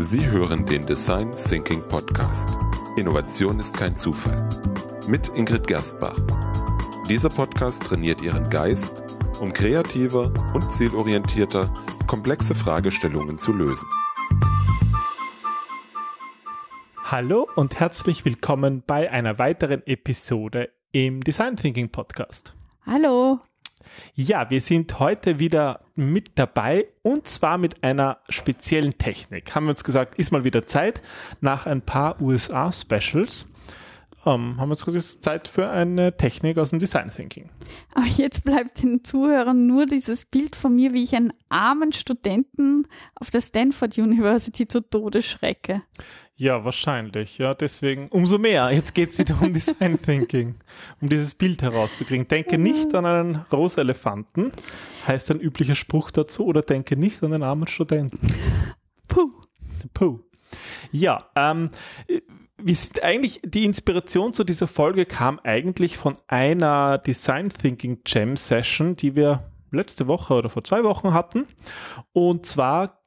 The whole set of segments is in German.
Sie hören den Design Thinking Podcast. Innovation ist kein Zufall. Mit Ingrid Gerstbach. Dieser Podcast trainiert Ihren Geist, um kreativer und zielorientierter komplexe Fragestellungen zu lösen. Hallo und herzlich willkommen bei einer weiteren Episode im Design Thinking Podcast. Hallo. Ja, wir sind heute wieder mit dabei und zwar mit einer speziellen Technik. Haben wir uns gesagt, ist mal wieder Zeit nach ein paar USA-Specials. Ähm, haben wir uns gesagt, Zeit für eine Technik aus dem Design Thinking. Aber jetzt bleibt den Zuhörern nur dieses Bild von mir, wie ich einen armen Studenten auf der Stanford University zu Tode schrecke. Ja, wahrscheinlich. Ja, deswegen umso mehr. Jetzt geht es wieder um Design Thinking, um dieses Bild herauszukriegen. Denke nicht an einen rosa Elefanten, heißt ein üblicher Spruch dazu, oder denke nicht an einen armen Studenten. Puh. Puh. Ja, ähm, wir sind eigentlich, die Inspiration zu dieser Folge kam eigentlich von einer Design Thinking Jam Session, die wir letzte Woche oder vor zwei Wochen hatten. Und zwar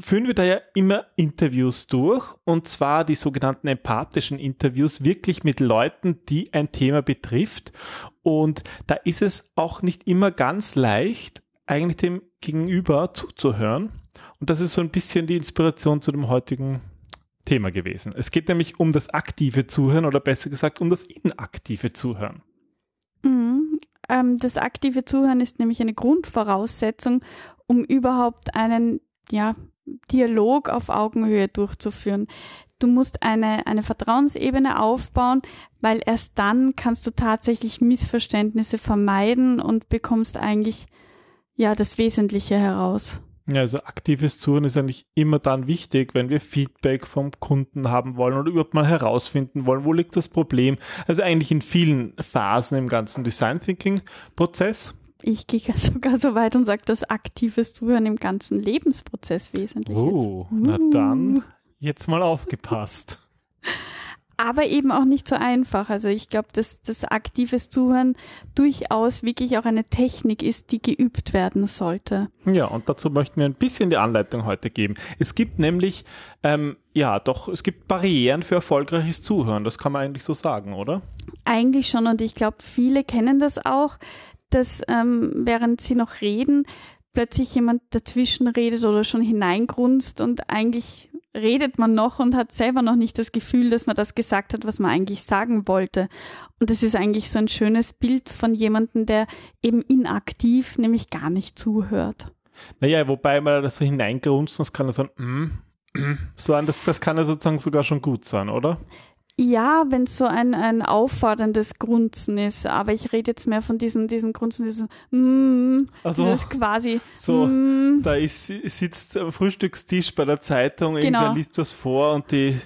führen wir da ja immer Interviews durch und zwar die sogenannten empathischen Interviews wirklich mit Leuten, die ein Thema betrifft. Und da ist es auch nicht immer ganz leicht, eigentlich dem Gegenüber zuzuhören. Und das ist so ein bisschen die Inspiration zu dem heutigen Thema gewesen. Es geht nämlich um das aktive Zuhören oder besser gesagt um das inaktive Zuhören. Mhm. Ähm, das aktive Zuhören ist nämlich eine Grundvoraussetzung, um überhaupt einen ja, Dialog auf Augenhöhe durchzuführen. Du musst eine, eine Vertrauensebene aufbauen, weil erst dann kannst du tatsächlich Missverständnisse vermeiden und bekommst eigentlich ja das Wesentliche heraus. Ja, also aktives Zuhören ist eigentlich immer dann wichtig, wenn wir Feedback vom Kunden haben wollen oder überhaupt mal herausfinden wollen, wo liegt das Problem. Also eigentlich in vielen Phasen im ganzen Design Thinking Prozess. Ich gehe sogar so weit und sage, dass aktives Zuhören im ganzen Lebensprozess wesentlich oh, ist. na dann jetzt mal aufgepasst. Aber eben auch nicht so einfach. Also ich glaube, dass das aktives Zuhören durchaus wirklich auch eine Technik ist, die geübt werden sollte. Ja, und dazu möchten wir ein bisschen die Anleitung heute geben. Es gibt nämlich, ähm, ja, doch, es gibt Barrieren für erfolgreiches Zuhören. Das kann man eigentlich so sagen, oder? Eigentlich schon. Und ich glaube, viele kennen das auch, dass ähm, während sie noch reden, plötzlich jemand dazwischen redet oder schon hineingrunzt und eigentlich redet man noch und hat selber noch nicht das Gefühl, dass man das gesagt hat, was man eigentlich sagen wollte. Und das ist eigentlich so ein schönes Bild von jemandem, der eben inaktiv, nämlich gar nicht zuhört. Naja, wobei man das so hineingrunzt, das kann so ein mm, mm, so ein, das, das kann ja sozusagen sogar schon gut sein, oder? Ja, wenn es so ein, ein aufforderndes Grunzen ist, aber ich rede jetzt mehr von diesem, diesem Grunzen, diesem mm, also, dieses quasi so, mm, da ist, sitzt am Frühstückstisch bei der Zeitung, Genau. irgendwer liest was vor und die,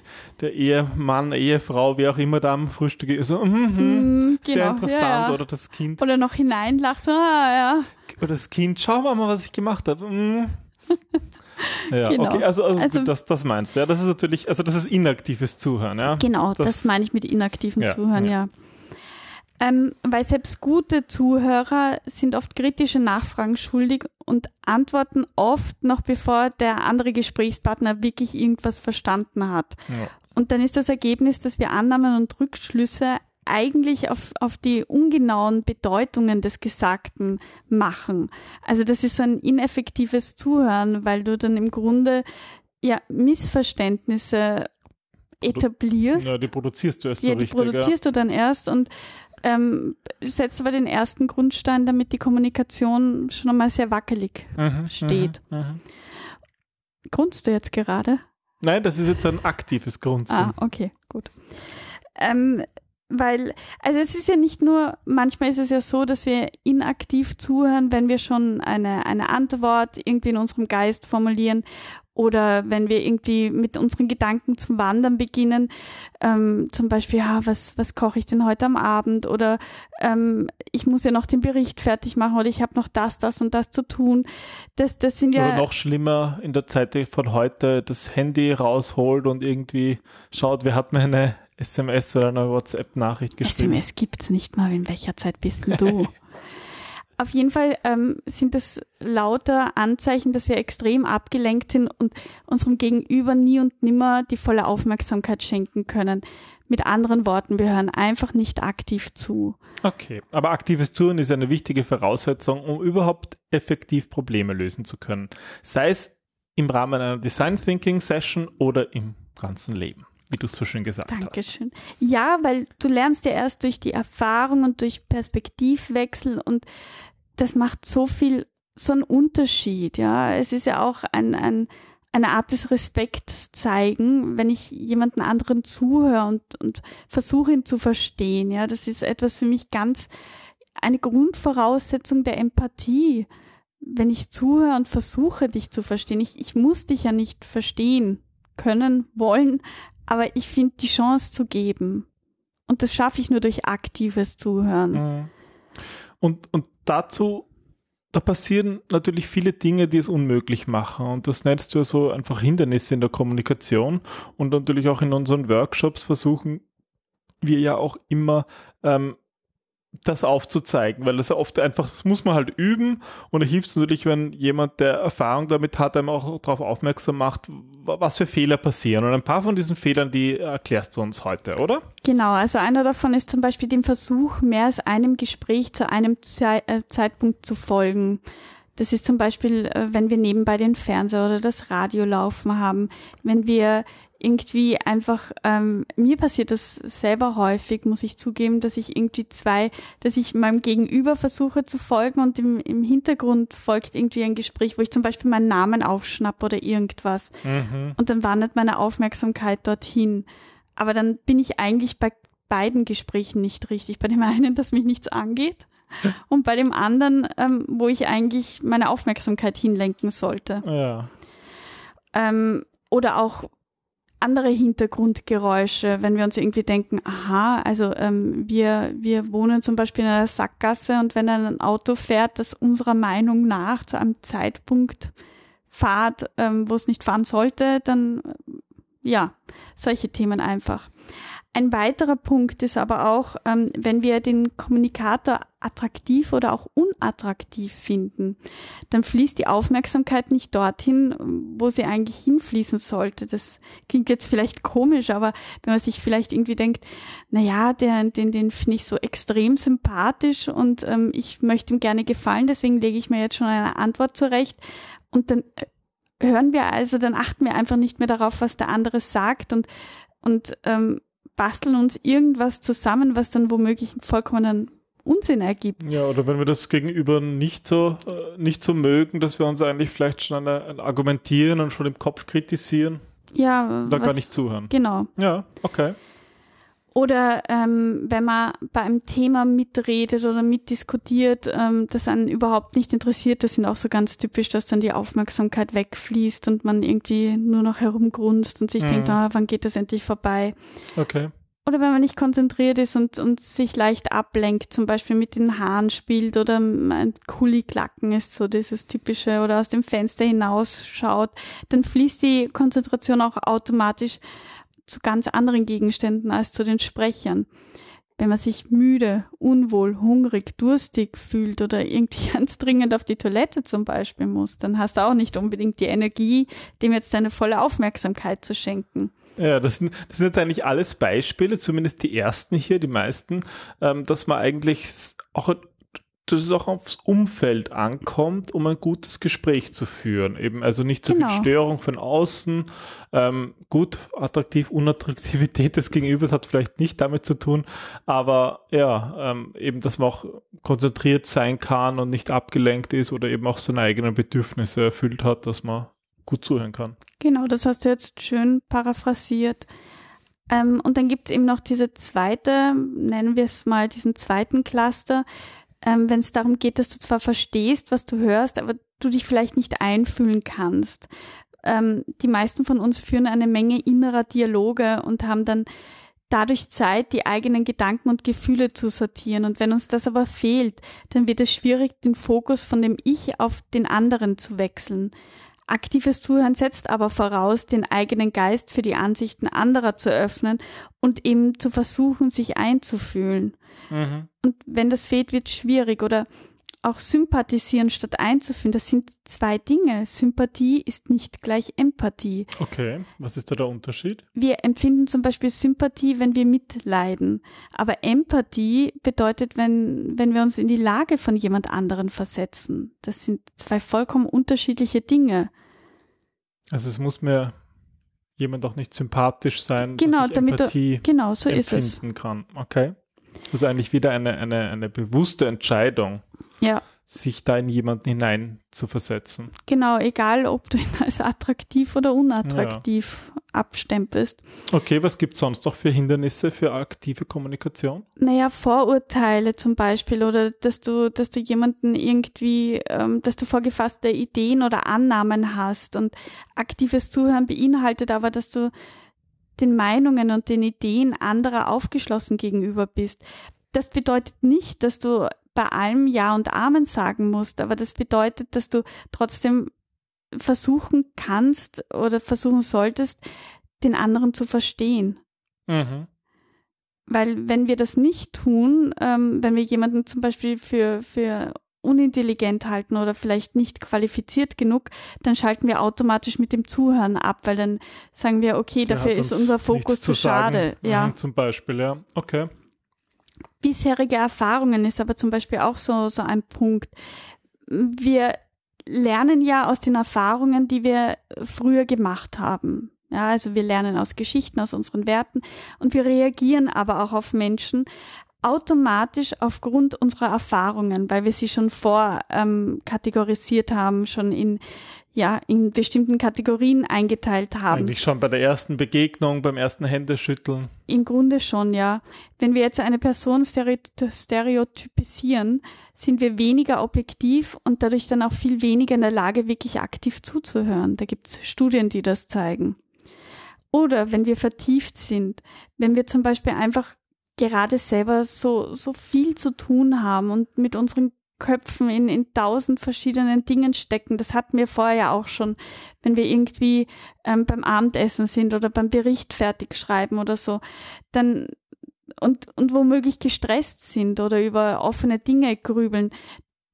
der Ehemann, Ehefrau, wer auch immer da am Frühstück ist, so, mm, mm, Mm, sehr genau, interessant, ja, ja. oder das Kind, oder noch hineinlacht, ah, ja. oder das Kind, schau mal, was ich gemacht habe. Mm. Ja, Genau. okay, also, also, Also- das, das meinst du, ja, das ist natürlich, also das ist inaktives Zuhören, ja. Genau, das, Das- meine ich mit inaktiven Ja, Zuhören, ja. ja. Ähm, weil selbst gute Zuhörer sind oft kritische Nachfragen schuldig und antworten oft noch bevor der andere Gesprächspartner wirklich irgendwas verstanden hat. Ja. Und dann ist das Ergebnis, dass wir Annahmen und Rückschlüsse eigentlich auf, auf die ungenauen Bedeutungen des Gesagten machen. Also das ist so ein ineffektives Zuhören, weil du dann im Grunde ja Missverständnisse etablierst. Ja, die produzierst du erst Ja, so die richtig, ja. produzierst du dann erst und ähm, setzt aber den ersten Grundstein, damit die Kommunikation schon einmal sehr wackelig Mhm, steht. Mhm, mhm. Grunzt du jetzt gerade? Nein, das ist jetzt ein aktives Grunzen. Ah, okay, gut. Ähm, weil, also es ist ja nicht nur, manchmal ist es ja so, dass wir inaktiv zuhören, wenn wir schon eine, eine Antwort irgendwie in unserem Geist formulieren oder wenn wir irgendwie mit unseren Gedanken zum Wandern beginnen, ähm, zum Beispiel, ja, was, was koche ich denn heute am Abend oder ähm, ich muss ja noch den Bericht fertig machen oder ich habe noch das, das und das zu tun. Das, das sind ja Oder noch schlimmer in der Zeit von heute das Handy rausholt und irgendwie schaut, wer hat mir eine SMS oder eine WhatsApp-Nachricht geschrieben. SMS gibt's nicht mal. In welcher Zeit bist denn du? auf jeden Fall ähm, sind das lauter Anzeichen, dass wir extrem abgelenkt sind und unserem Gegenüber nie und nimmer die volle Aufmerksamkeit schenken können. Mit anderen Worten, wir hören einfach nicht aktiv zu. Okay, aber aktives Zuhören ist eine wichtige Voraussetzung, um überhaupt effektiv Probleme lösen zu können. Sei es im Rahmen einer Design Thinking Session oder im ganzen Leben wie du es so schön gesagt Dankeschön. hast. Dankeschön. Ja, weil du lernst ja erst durch die Erfahrung und durch Perspektivwechsel und das macht so viel, so einen Unterschied, ja. Es ist ja auch ein, ein, eine Art des Respekts zeigen, wenn ich jemanden anderen zuhöre und, und versuche ihn zu verstehen, ja. Das ist etwas für mich ganz, eine Grundvoraussetzung der Empathie. Wenn ich zuhöre und versuche, dich zu verstehen, ich, ich muss dich ja nicht verstehen können, wollen, aber ich finde die Chance zu geben. Und das schaffe ich nur durch aktives Zuhören. Mhm. Und, und dazu, da passieren natürlich viele Dinge, die es unmöglich machen. Und das nennst du ja so einfach Hindernisse in der Kommunikation. Und natürlich auch in unseren Workshops versuchen wir ja auch immer ähm, das aufzuzeigen, weil das oft einfach, das muss man halt üben und da hilft es natürlich, wenn jemand, der Erfahrung damit hat, einem auch darauf aufmerksam macht, was für Fehler passieren. Und ein paar von diesen Fehlern, die erklärst du uns heute, oder? Genau, also einer davon ist zum Beispiel den Versuch, mehr als einem Gespräch zu einem Ze äh, Zeitpunkt zu folgen. Das ist zum Beispiel, äh, wenn wir nebenbei den Fernseher oder das Radio laufen haben, wenn wir irgendwie einfach, ähm, mir passiert das selber häufig, muss ich zugeben, dass ich irgendwie zwei, dass ich meinem Gegenüber versuche zu folgen und im, im Hintergrund folgt irgendwie ein Gespräch, wo ich zum Beispiel meinen Namen aufschnappe oder irgendwas. Mhm. Und dann wandert meine Aufmerksamkeit dorthin. Aber dann bin ich eigentlich bei beiden Gesprächen nicht richtig. Bei dem einen, dass mich nichts angeht. Und bei dem anderen, ähm, wo ich eigentlich meine Aufmerksamkeit hinlenken sollte. Ja. Ähm, oder auch andere Hintergrundgeräusche, wenn wir uns irgendwie denken, aha, also ähm, wir, wir wohnen zum Beispiel in einer Sackgasse und wenn ein Auto fährt, das unserer Meinung nach zu einem Zeitpunkt fahrt, ähm, wo es nicht fahren sollte, dann ja, solche Themen einfach. Ein weiterer Punkt ist aber auch, ähm, wenn wir den Kommunikator attraktiv oder auch unattraktiv finden, dann fließt die Aufmerksamkeit nicht dorthin, wo sie eigentlich hinfließen sollte. Das klingt jetzt vielleicht komisch, aber wenn man sich vielleicht irgendwie denkt, na ja, den, den, den finde ich so extrem sympathisch und ähm, ich möchte ihm gerne gefallen, deswegen lege ich mir jetzt schon eine Antwort zurecht und dann äh, hören wir also, dann achten wir einfach nicht mehr darauf, was der andere sagt und und ähm, basteln uns irgendwas zusammen, was dann womöglich einen vollkommenen Unsinn ergibt. Ja, oder wenn wir das Gegenüber nicht so, äh, nicht so mögen, dass wir uns eigentlich vielleicht schon eine, argumentieren und schon im Kopf kritisieren. Ja, da gar nicht zuhören. Genau. Ja, okay. Oder ähm, wenn man bei einem Thema mitredet oder mitdiskutiert, ähm, das einen überhaupt nicht interessiert, das sind auch so ganz typisch, dass dann die Aufmerksamkeit wegfließt und man irgendwie nur noch herumgrunzt und sich mhm. denkt, ah, wann geht das endlich vorbei? Okay. Oder wenn man nicht konzentriert ist und, und sich leicht ablenkt, zum Beispiel mit den Haaren spielt oder ein Kuli-Klacken ist so dieses typische oder aus dem Fenster hinausschaut, dann fließt die Konzentration auch automatisch zu ganz anderen Gegenständen als zu den Sprechern. Wenn man sich müde, unwohl, hungrig, durstig fühlt oder irgendwie ganz dringend auf die Toilette zum Beispiel muss, dann hast du auch nicht unbedingt die Energie, dem jetzt deine volle Aufmerksamkeit zu schenken. Ja, das sind, das sind jetzt eigentlich alles Beispiele, zumindest die ersten hier, die meisten, ähm, dass man eigentlich auch dass es auch aufs Umfeld ankommt, um ein gutes Gespräch zu führen. Eben also nicht so genau. viel Störung von außen. Ähm, gut, attraktiv, Unattraktivität des Gegenübers hat vielleicht nicht damit zu tun, aber ja, ähm, eben, dass man auch konzentriert sein kann und nicht abgelenkt ist oder eben auch seine eigenen Bedürfnisse erfüllt hat, dass man gut zuhören kann. Genau, das hast du jetzt schön paraphrasiert. Ähm, und dann gibt es eben noch diese zweite, nennen wir es mal diesen zweiten Cluster, ähm, wenn es darum geht, dass du zwar verstehst, was du hörst, aber du dich vielleicht nicht einfühlen kannst. Ähm, die meisten von uns führen eine Menge innerer Dialoge und haben dann dadurch Zeit, die eigenen Gedanken und Gefühle zu sortieren. Und wenn uns das aber fehlt, dann wird es schwierig, den Fokus von dem Ich auf den anderen zu wechseln. Aktives Zuhören setzt aber voraus, den eigenen Geist für die Ansichten anderer zu öffnen und eben zu versuchen, sich einzufühlen. Mhm. Und wenn das fehlt, wird es schwierig. Oder auch sympathisieren statt einzufühlen, das sind zwei Dinge. Sympathie ist nicht gleich Empathie. Okay, was ist da der Unterschied? Wir empfinden zum Beispiel Sympathie, wenn wir mitleiden. Aber Empathie bedeutet, wenn, wenn wir uns in die Lage von jemand anderen versetzen. Das sind zwei vollkommen unterschiedliche Dinge. Also es muss mir jemand auch nicht sympathisch sein, Genau, dass ich damit Empathie Genau, so ist es. empfinden kann. Okay. Also eigentlich wieder eine, eine, eine bewusste Entscheidung, Ja, sich da in jemanden hinein zu versetzen. genau, egal ob du ihn als attraktiv oder unattraktiv abstempelst. Okay, was gibt es sonst noch für Hindernisse für aktive Kommunikation? Naja, Vorurteile zum Beispiel oder dass du, dass du jemanden irgendwie, ähm, dass du vorgefasste Ideen oder Annahmen hast und aktives Zuhören beinhaltet aber, dass du den Meinungen und den Ideen anderer aufgeschlossen gegenüber bist. Das bedeutet nicht, dass du bei allem Ja und Amen sagen musst, aber das bedeutet, dass du trotzdem versuchen kannst oder versuchen solltest, den anderen zu verstehen. Mhm. Weil wenn wir das nicht tun, ähm, wenn wir jemanden zum Beispiel für, für unintelligent halten oder vielleicht nicht qualifiziert genug, dann schalten wir automatisch mit dem Zuhören ab, weil dann sagen wir, okay, Der dafür ist uns unser Fokus zu sagen. schade. Ja. Mhm, zum Beispiel, ja. Okay. Bisherige Erfahrungen ist aber zum Beispiel auch so, so ein Punkt. Wir lernen ja aus den Erfahrungen, die wir früher gemacht haben. Ja, also wir lernen aus Geschichten, aus unseren Werten und wir reagieren aber auch auf Menschen automatisch aufgrund unserer Erfahrungen, weil wir sie schon vor ähm, kategorisiert haben, schon in ja in bestimmten Kategorien eingeteilt haben. Eigentlich schon bei der ersten Begegnung, beim ersten Händeschütteln. Im Grunde schon, ja. Wenn wir jetzt eine Person stereo- stereotypisieren, sind wir weniger objektiv und dadurch dann auch viel weniger in der Lage, wirklich aktiv zuzuhören. Da gibt es Studien, die das zeigen. Oder wenn wir vertieft sind, wenn wir zum Beispiel einfach gerade selber so, so viel zu tun haben und mit unseren Köpfen in, in tausend verschiedenen Dingen stecken. Das hatten wir vorher ja auch schon, wenn wir irgendwie ähm, beim Abendessen sind oder beim Bericht fertig schreiben oder so, dann und, und womöglich gestresst sind oder über offene Dinge grübeln,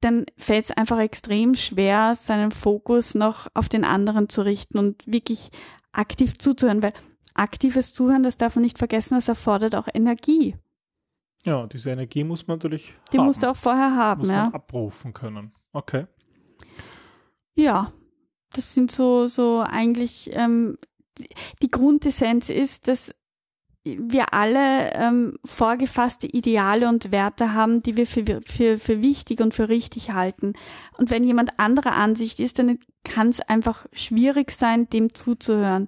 dann fällt es einfach extrem schwer, seinen Fokus noch auf den anderen zu richten und wirklich aktiv zuzuhören, weil aktives Zuhören, das darf man nicht vergessen, das erfordert auch Energie. Ja, diese Energie muss man natürlich Die haben. musst du auch vorher haben, muss ja. man abrufen können. Okay. Ja, das sind so, so eigentlich, ähm, die- Grundessenz ist, dass wir alle ähm, vorgefasste Ideale und Werte haben, die wir für, für, für wichtig und für richtig halten. Und wenn jemand anderer Ansicht ist, dann kann es einfach schwierig sein, dem zuzuhören.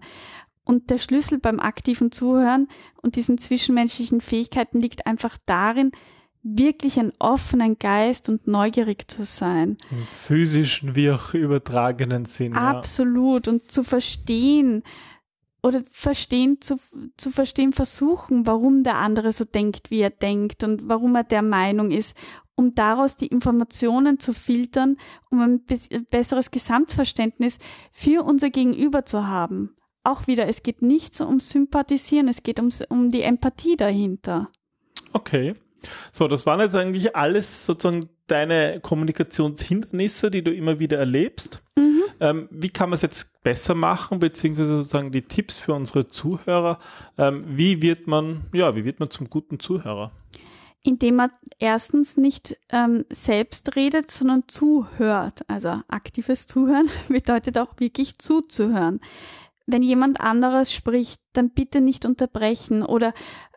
Und der Schlüssel beim aktiven Zuhören und diesen zwischenmenschlichen Fähigkeiten liegt einfach darin, wirklich einen offenen Geist und neugierig zu sein. Im physischen wie auch übertragenen Sinn. Ja. Absolut. Und zu verstehen oder verstehen, zu, zu verstehen versuchen, warum der andere so denkt, wie er denkt und warum er der Meinung ist, um daraus die Informationen zu filtern, um ein bes- besseres Gesamtverständnis für unser Gegenüber zu haben. Auch wieder, es geht nicht so ums Sympathisieren, es geht ums, um die Empathie dahinter. Okay. So, das waren jetzt eigentlich alles sozusagen deine Kommunikationshindernisse, die du immer wieder erlebst. Mhm. Ähm, wie kann man es jetzt besser machen, beziehungsweise sozusagen die Tipps für unsere Zuhörer? Ähm, wie wird man, ja, wie wird man zum guten Zuhörer? indem man erstens nicht ähm, selbst redet, sondern zuhört. Also aktives Zuhören bedeutet auch wirklich zuzuhören. Wenn jemand anderes spricht, dann bitte nicht unterbrechen oder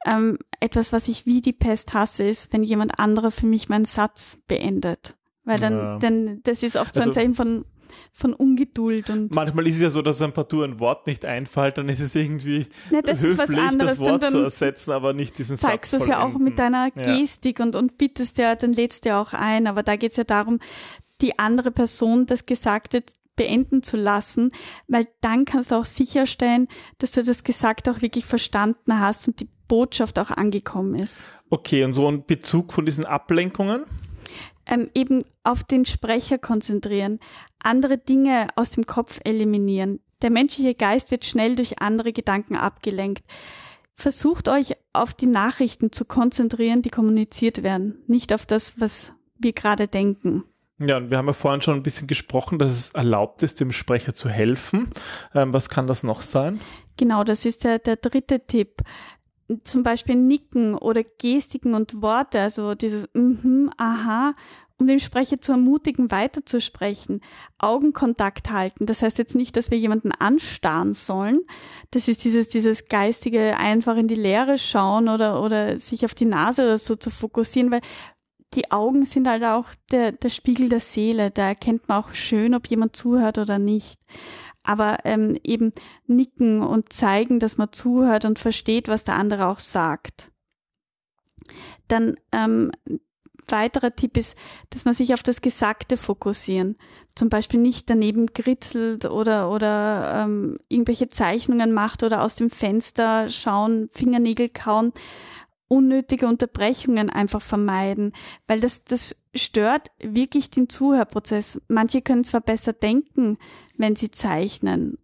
ähm, etwas, was ich wie die Pest hasse, ist, wenn jemand anderer für mich meinen Satz beendet. Weil dann, Ja. dann das ist oft so ein Also- Zeichen von, von Ungeduld und Manchmal ist es ja so, dass ein partout ein Wort nicht einfällt, dann ist es irgendwie Ja, das ist was höflich, anderes. das Wort Dann- zu dann- ersetzen, aber nicht diesen zeigst du Satz es ja auch mit deiner Ja. Gestik und, und bittest ja, dann lädst du ja auch ein. Aber da geht es ja darum, die andere Person das Gesagte beenden zu lassen, weil dann kannst du auch sicherstellen, dass du das Gesagte auch wirklich verstanden hast und die Botschaft auch angekommen ist. Okay, und so ein Bezug von diesen Ablenkungen? Ähm, eben auf den Sprecher konzentrieren, andere Dinge aus dem Kopf eliminieren. Der menschliche Geist wird schnell durch andere Gedanken abgelenkt. Versucht euch auf die Nachrichten zu konzentrieren, die kommuniziert werden, nicht auf das, was wir gerade denken. Ja, und wir haben ja vorhin schon ein bisschen gesprochen, dass es erlaubt ist, dem Sprecher zu helfen. Ähm, was kann das noch sein? Genau, das ist der, der dritte Tipp. Zum Beispiel Nicken oder Gestiken und Worte, also dieses mhm, aha, um den Sprecher zu ermutigen, weiterzusprechen. Augenkontakt halten. Das heißt jetzt nicht, dass wir jemanden anstarren sollen. Das ist dieses, dieses geistige einfach in die Leere schauen oder, oder sich auf die Nase oder so zu fokussieren, weil die Augen sind halt auch der, der Spiegel der Seele. Da erkennt man auch schön, ob jemand zuhört oder nicht. Aber ähm, eben nicken und zeigen, dass man zuhört und versteht, was der andere auch sagt. Dann ähm, weiterer Tipp ist, dass man sich auf das Gesagte fokussieren. Zum Beispiel nicht daneben kritzelt oder, oder ähm, irgendwelche Zeichnungen macht oder aus dem Fenster schauen, Fingernägel kauen, unnötige Unterbrechungen einfach vermeiden, weil das, das stört wirklich den Zuhörprozess. Manche können zwar besser denken, wenn sie zeichnen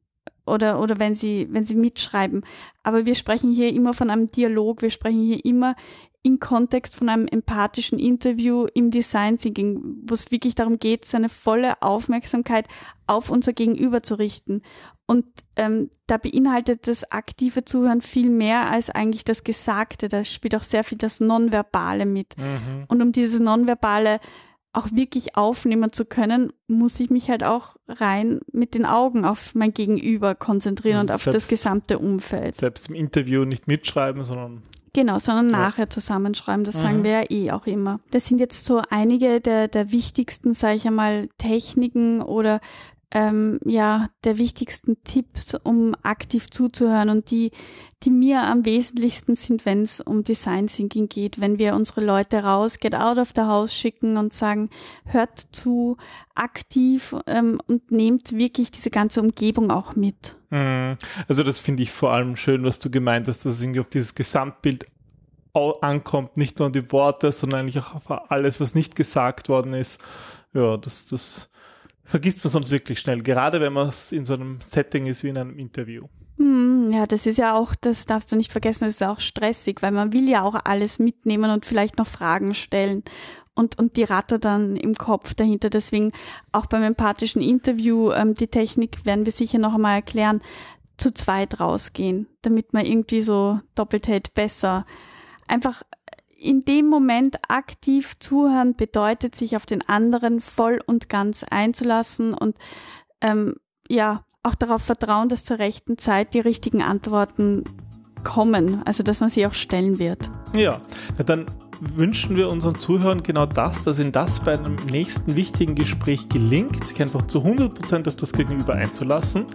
oder, oder wenn sie, wenn sie mitschreiben. Aber wir sprechen hier immer von einem Dialog. Wir sprechen hier immer im Kontext von einem empathischen Interview im Design Thinking, wo es wirklich darum geht, seine volle Aufmerksamkeit auf unser Gegenüber zu richten. Und ähm, da beinhaltet das aktive Zuhören viel mehr als eigentlich das Gesagte. Da spielt auch sehr viel das Nonverbale mit. Mhm. Und um dieses Nonverbale auch wirklich aufnehmen zu können, muss ich mich halt auch rein mit den Augen auf mein Gegenüber konzentrieren also und auf selbst, das gesamte Umfeld. Selbst im Interview nicht mitschreiben, sondern Genau, sondern ja. nachher zusammenschreiben. Das mhm. sagen wir ja eh auch immer. Das sind jetzt so einige der, der wichtigsten, sage ich einmal, Techniken oder ähm, ja der wichtigsten Tipps, um aktiv zuzuhören und die, die mir am wesentlichsten sind, wenn es um Design Thinking geht, wenn wir unsere Leute raus, get out of the house schicken und sagen, hört zu, aktiv ähm, und nehmt wirklich diese ganze Umgebung auch mit. Mhm. Also das finde ich vor allem schön, was du gemeint hast, dass es irgendwie auf dieses Gesamtbild ankommt, nicht nur an die Worte, sondern eigentlich auch auf alles, was nicht gesagt worden ist. Ja, das, das vergisst man sonst wirklich schnell, gerade wenn man es in so einem Setting ist wie in einem Interview. Hm, ja, das ist ja auch, das darfst du nicht vergessen, das ist auch stressig, weil man will ja auch alles mitnehmen und vielleicht noch Fragen stellen und, und die Ratte dann im Kopf dahinter. Deswegen auch beim empathischen Interview, ähm, die Technik werden wir sicher noch einmal erklären, zu zweit rausgehen, damit man irgendwie so doppelt hält besser. Einfach in dem Moment aktiv zuhören bedeutet, sich auf den anderen voll und ganz einzulassen und ähm, ja, auch darauf vertrauen, dass zur rechten Zeit die richtigen Antworten kommen, also dass man sie auch stellen wird. Ja, dann wünschen wir unseren Zuhörern genau das, dass ihnen das bei einem nächsten wichtigen Gespräch gelingt, sich einfach zu 100% auf das Gegenüber einzulassen.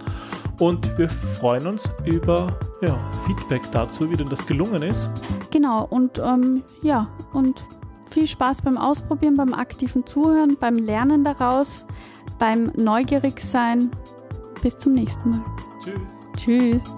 Und wir freuen uns über ja, Feedback dazu, wie denn das gelungen ist. Genau, und ähm, ja, und viel Spaß beim Ausprobieren, beim aktiven Zuhören, beim Lernen daraus, beim Neugierigsein. Bis zum nächsten Mal. Tschüss. Tschüss.